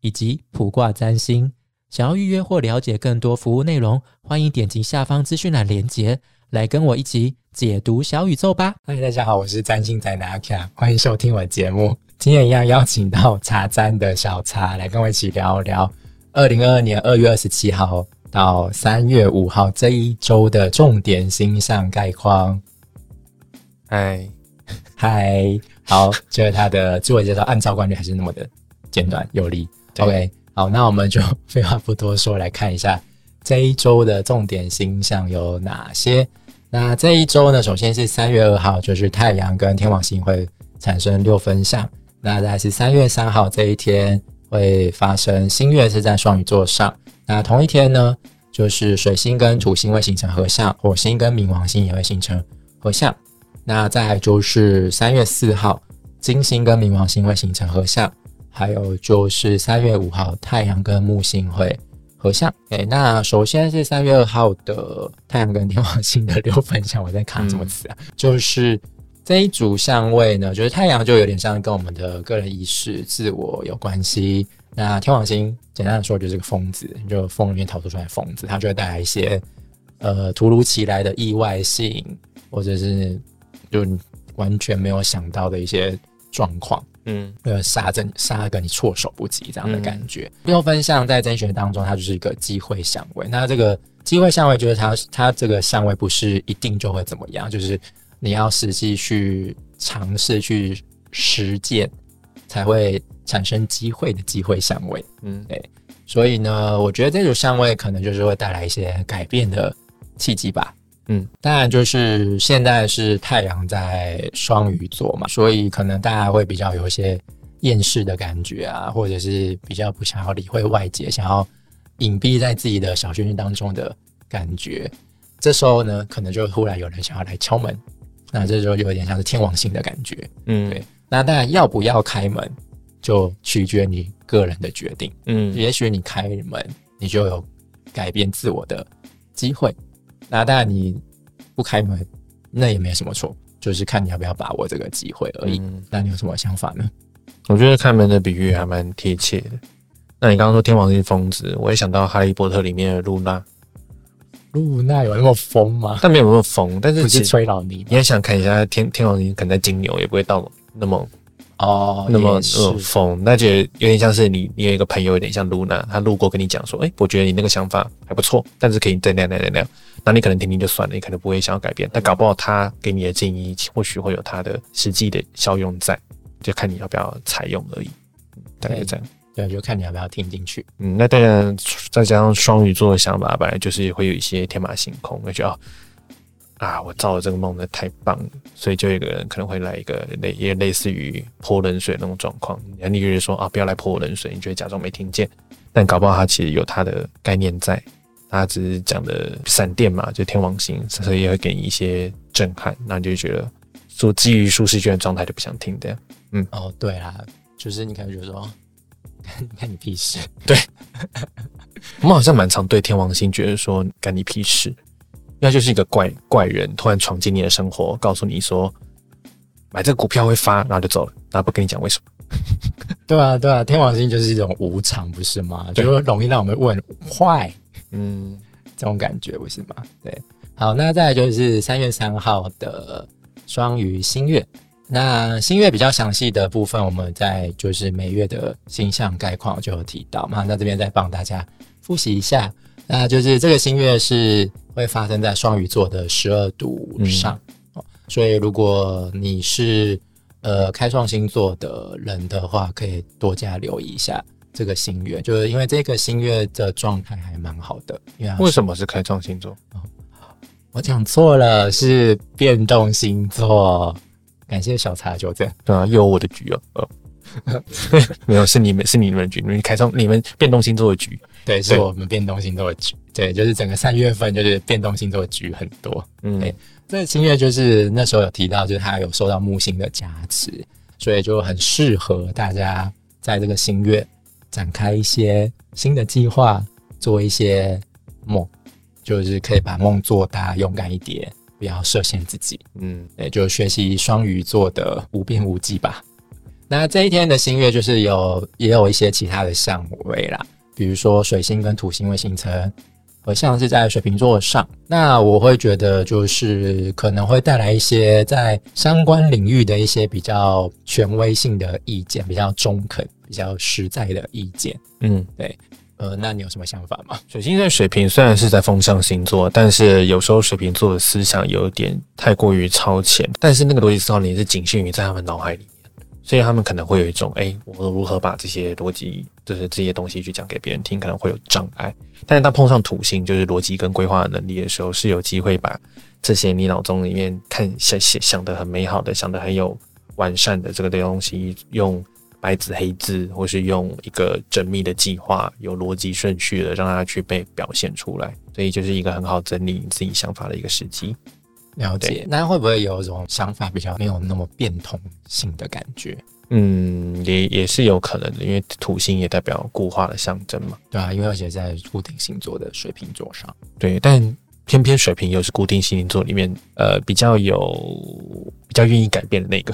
以及普卦占星，想要预约或了解更多服务内容，欢迎点击下方资讯栏连接，来跟我一起解读小宇宙吧。嗨，大家好，我是占星宅男阿 K，欢迎收听我的节目。今天一样邀请到茶占的小茶来跟我一起聊聊二零二二年二月二十七号到三月五号这一周的重点星象概况。嗨，嗨，好，就是他的自我介绍，按照惯例还是那么的简短有力。OK，好，那我们就 废话不多说，来看一下这一周的重点星象有哪些。那这一周呢，首先是三月二号，就是太阳跟天王星会产生六分相。那再是三月三号这一天会发生新月是在双鱼座上。那同一天呢，就是水星跟土星会形成合相，火星跟冥王星也会形成合相。那再就是三月四号，金星跟冥王星会形成合相。还有就是三月五号，太阳跟木星会合相。哎，那首先是三月二号的太阳跟天王星的六分相，我在看什么词啊？就是这一组相位呢，就是太阳就有点像跟我们的个人意识、自我有关系。那天王星简单的说就是个疯子，就风里面逃出出来疯子，它就会带来一些呃突如其来的意外性，或者是就完全没有想到的一些状况。嗯，呃，杀真杀个你措手不及这样的感觉。六分相在真学当中，它就是一个机会相位。那这个机会相位就是它，它这个相位不是一定就会怎么样，就是你要实际去尝试去实践，才会产生机会的机会相位。嗯，对。所以呢，我觉得这种相位可能就是会带来一些改变的契机吧。嗯，当然就是现在是太阳在双鱼座嘛，所以可能大家会比较有一些厌世的感觉啊，或者是比较不想要理会外界，想要隐蔽在自己的小圈圈当中的感觉。这时候呢，可能就突然有人想要来敲门，那这时候有点像是天王星的感觉。嗯，对。那当然要不要开门，就取决你个人的决定。嗯，也许你开门，你就有改变自我的机会。那当然，你不开门，那也没什么错，就是看你要不要把握这个机会而已。那你有什么想法呢？我觉得开门的比喻还蛮贴切的。那你刚刚说天王星疯子，我也想到哈利波特里面的露娜。露娜有那么疯吗？但没有那么疯，但是不是吹老你。你也想看一下天天王星可能在金牛，也不会到那么。哦，那么呃疯，那就有点像是你，你有一个朋友有点像露娜，他路过跟你讲说，哎，我觉得你那个想法还不错，但是可以再那样那样那样，那你可能听听就算了，你可能不会想要改变，但搞不好他给你的建议或许会有他的实际的效用在，就看你要不要采用而已，大概这样，对，就看你要不要听进去。嗯，那当然再加上双鱼座的想法，本来就是会有一些天马行空，而且哦。啊！我造了这个梦呢太棒了，所以就有一个人可能会来一个类也类似于泼冷水那种状况。然后你就是说啊，不要来泼我冷水，你就会假装没听见。但搞不好他其实有他的概念在，他只是讲的闪电嘛，就天王星，所以也会给你一些震撼。那你就觉得说基于舒适圈的状态就不想听的。嗯，哦，对啦，就是你可能觉得说，看你屁事。对，我们好像蛮常对天王星觉得说干你屁事。那就是一个怪怪人突然闯进你的生活，告诉你说买这个股票会发，然后就走了，然后不跟你讲为什么。对啊，对啊，天王星就是一种无常，不是吗？就容易让我们问坏，嗯，这种感觉不是吗？对，好，那再来就是三月三号的双鱼新月，那新月比较详细的部分，我们在就是每月的星象概况就有提到嘛，那这边再帮大家复习一下。那就是这个新月是会发生在双鱼座的十二度上，所以如果你是呃开创星座的人的话，可以多加留意一下这个新月，就是因为这个新月的状态还蛮好的。因为为什么是开创星座？我讲错了，是变动星座。感谢小茶纠正。对啊，有我的局哦。没有，是你们是你们的局，你们开创你们变动星座的局。对，是我们变动星座的局。对，就是整个三月份就是变动星座的局很多。嗯对，这个新月就是那时候有提到，就是它有受到木星的加持，所以就很适合大家在这个新月展开一些新的计划，做一些梦，就是可以把梦做大，勇敢一点，不要设限自己。嗯，对，就学习双鱼座的无边无际吧。那这一天的新月就是有也有一些其他的相位啦，比如说水星跟土星会形成合相是在水瓶座上。那我会觉得就是可能会带来一些在相关领域的一些比较权威性的意见，比较中肯、比较实在的意见。嗯，对呃，那你有什么想法吗？水星在水瓶虽然是在风象星座，但是有时候水瓶座的思想有点太过于超前，但是那个逻辑思考也是仅限于在他们脑海里面，所以他们可能会有一种，哎、我如何把这些逻辑，就是这些东西去讲给别人听，可能会有障碍。但是当碰上土星，就是逻辑跟规划能力的时候，是有机会把这些你脑中里面看想想想的很美好的、想的很有完善的这个东西，用白纸黑字，或是用一个缜密的计划，有逻辑顺序的，让它去被表现出来。所以就是一个很好整理你自己想法的一个时机。了解，那会不会有一种想法比较没有那么变通性的感觉？嗯，也也是有可能的，因为土星也代表固化的象征嘛。对啊，因为而且在固定星座的水瓶座上，对，但偏偏水瓶又是固定星座里面，呃，比较有比较愿意改变的那个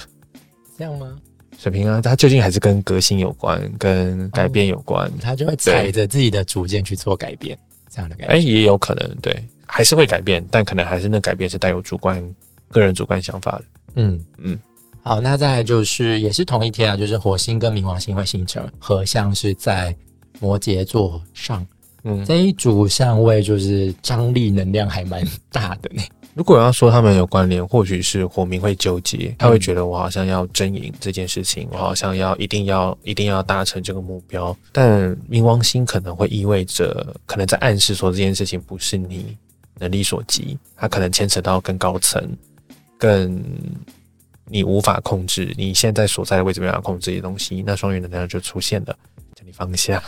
这样吗？水瓶啊，它究竟还是跟革新有关，跟改变有关。他就会踩着自己的主见去做改变，这样的感哎、觉。也有可能，对，还是会改变，但可能还是那改变是带有主观、个人主观想法的。嗯嗯，好，那再来就是也是同一天啊，就是火星跟冥王星会形成合相，是在摩羯座上。嗯，这一组相位就是张力能量还蛮大的呢。如果要说他们有关联，或许是火明会纠结，他会觉得我好像要争赢这件事情，我好像要一定要一定要达成这个目标。但冥王星可能会意味着，可能在暗示说这件事情不是你能力所及，它可能牵扯到更高层、更你无法控制，你现在所在的位置没办法控制的东西，那双鱼能量就出现了。叫你放下，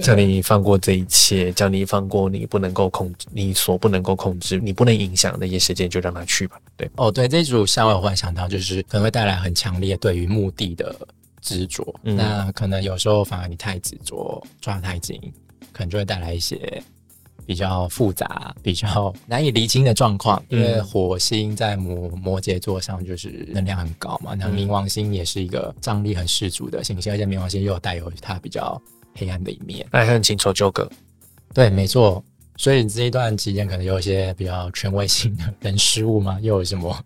叫你放过这一切，叫你放过你不能够控制、你所不能够控制、你不能影响那些事件，就让它去吧。对，哦，对，这一组下位我忽然想到，就是可能会带来很强烈对于目的的执着。嗯那可能有时候反而你太执着，抓得太紧，可能就会带来一些比较复杂、比较难以厘清的状况。因为嗯火星在摩摩羯座上就是能量很高嘛，那嗯冥王星也是一个张力很十足的行星，而且冥王星又有带有它比较黑暗的一面。爱恨情仇纠葛，对，没错。所以这一段期间可能有一些比较权威性的人失误吗，又有什么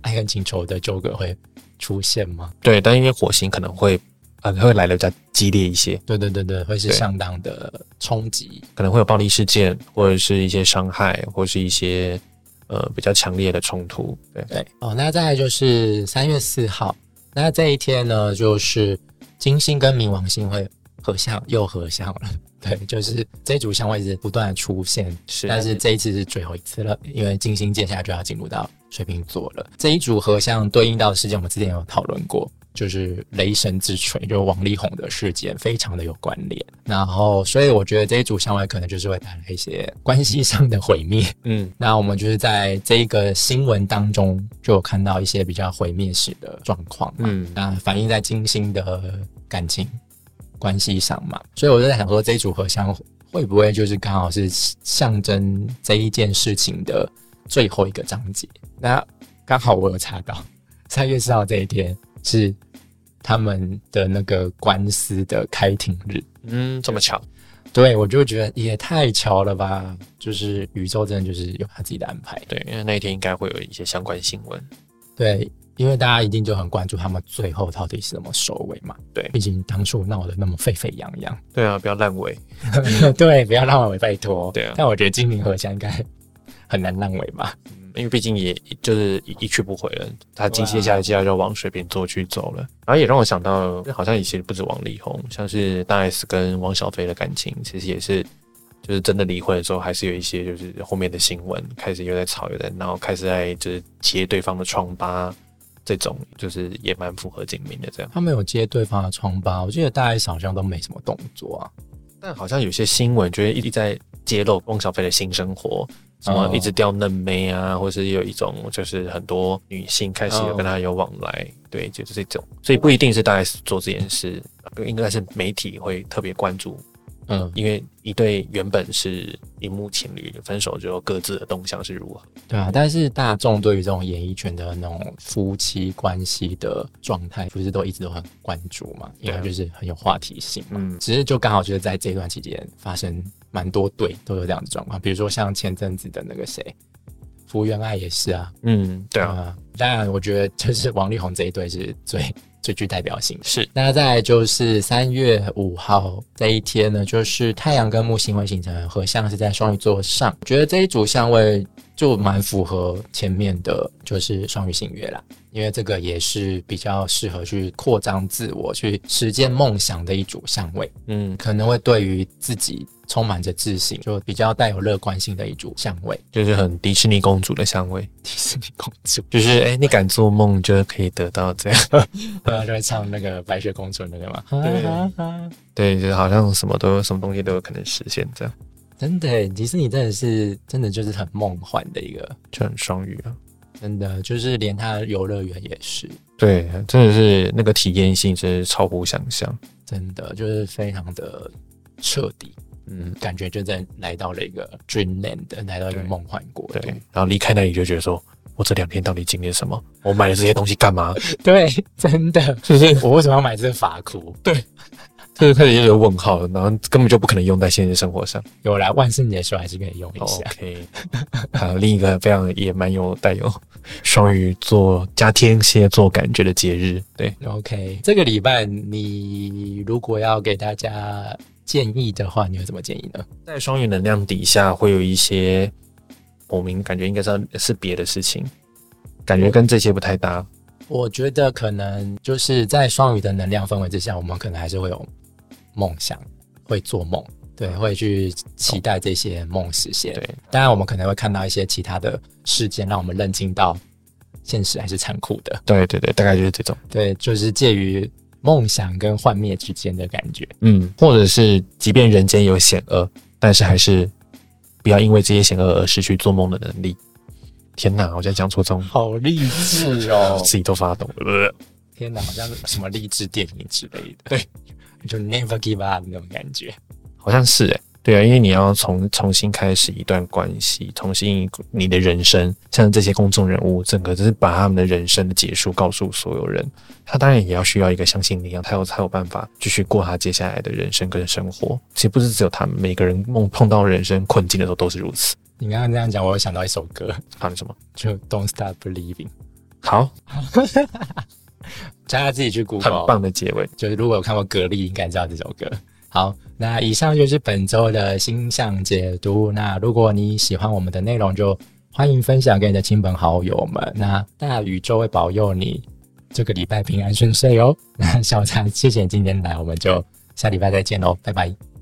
爱恨情仇的纠葛会出现吗？对，但因为火星可能会呃会来的比较激烈一些，对对对对，会是相当的冲击。可能会有暴力事件，或者是一些伤害，或是一些呃比较强烈的冲突。对，对哦，那再来就是三月四号，那这一天呢，就是金星跟冥王星会合相，又合相了。对，就是这一组相位是不断的出现，是但是这一次是最后一次了，因为金星接下来就要进入到水瓶座了。这一组合相对应到的事件，我们之前有讨论过，就是雷神之锤，就是王力宏的事件，非常的有关联。然后，所以我觉得这一组相位可能就是会带来一些关系上的毁灭。嗯 那我们就是在这一个新闻当中，就有看到一些比较毁灭式的状况嘛。嗯那反映在金星的感情关系上嘛，所以我就在想说，这一组合相会不会就是刚好是象征这一件事情的最后一个章节？那刚好我有查到，三月四号这一天是他们的那个官司的开庭日。嗯，这么巧，对，我就觉得也太巧了吧！就是宇宙真的就是有他自己的安排。对，因为那一天应该会有一些相关新闻。对，因为大家一定就很关注他们最后到底是怎么收尾嘛。对毕竟当初闹得那么沸沸扬扬。对啊，不要烂尾。对，不要烂尾，拜托。对啊但我觉得精灵合相应该很难烂尾吧。嗯因为毕竟也就是一一去不回了，他接接下来接下来就往水瓶座去走了，然后也让我想到，好像以前不止王力宏，像是大 S 跟汪小菲的感情，其实也是就是真的离婚的时候，还是有一些就是后面的新闻开始又在吵又在闹，开始在就是揭对方的疮疤，这种就是也蛮符合警民的这样。他没有揭对方的疮疤，我记得大 S 好像都没什么动作啊。但好像有些新闻就会一直在揭露汪小菲的新生活，什么哦一直钓嫩妹啊，或是有一种就是很多女性开始有跟他有往来，对，就是这种，所以不一定是大 S 做这件事，应该是媒体会特别关注，嗯，因为一对原本是荧幕情侣分手之后各自的动向是如何。对啊。但是大众对于这种演艺圈的那种夫妻关系的状态，不是都一直都很关注嘛？因为就是很有话题性嘛。嗯，只是就刚好就是在这段期间发生蛮多对都有这样的状况，比如说像前阵子的那个谁，福原爱也是啊，嗯，对啊，啊，当然我觉得就是王力宏这一对是最 最具代表性的。是，那再来就是三月五号这一天呢，就是太阳跟木星会形成合相，是在双鱼座上。我觉得这一组相位就蛮符合前面的，就是双鱼星月啦，因为这个也是比较适合去扩张自我、去实践梦想的一组相位，嗯，可能会对于自己充满着自信，就比较带有乐观性的一组香味。就是很迪士尼公主的香味，迪士尼公主，就是哎、你敢做梦就可以得到这样。对啊，就会唱那个白雪公主那个嘛。对，就是好像什么都什么东西都有可能实现，这样真的，迪士尼真的是真的就是很梦幻的一个，就很双语啊。真的就是连它的游乐园也是，对，真的是那个体验性真是超乎想象。真的就是非常的彻底，嗯，感觉就在来到了一个 dreamland，来到一个对梦幻国度对。。然后离开那里就觉得说，我这两天到底经历了什么？我买了这些东西干嘛？对，真的，就是我为什么要买这个法箍？就是开始有点问号，然后根本就不可能用在现实生活上。有啦，万圣节的时候还是可以用一下。OK，还有另一个非常也蛮有带有 双鱼座加天蝎座感觉的节日，对，OK，这个礼拜你如果要给大家建议的话，你会怎么建议呢？在双鱼能量底下会有一些，我们感觉应该是是别的事情，感觉跟这些不太搭。我觉得可能就是在双鱼的能量氛围之下，我们可能还是会有梦想，会做梦，对，会去期待这些梦实现。对，当然我们可能会看到一些其他的事件，让我们认清到现实还是残酷的。对对对，大概就是这种。对，就是介于梦想跟幻灭之间的感觉。嗯，或者是即便人间有险恶，但是还是不要因为这些险恶而失去做梦的能力。天哪，我在讲错这种，好励志哦！自己都发抖了。天哪，好像是什么励志电影之类的。对，就 Never Give Up 那种感觉。好像是哎、对啊，因为你要重重新开始一段关系，重新你的人生，像这些公众人物，整个就是把他们的人生的结束告诉所有人。他当然也要需要一个相信力量，他有才有办法继续过他接下来的人生跟生活。其实不是只有他们，每个人梦碰到人生困境的时候都是如此。你刚刚这样讲，我有想到一首歌，好，你什么？就 Don't Stop Believing，好，大家自己去 Google，很棒的结尾。就是如果有看过《格力》，应该知道这首歌。好，那以上就是本周的星象解读。那如果你喜欢我们的内容，就欢迎分享给你的亲朋好友们。那大宇宙会保佑你这个礼拜平安顺遂哦。那小茶，谢谢你今天来，我们就下礼拜再见喽，拜拜。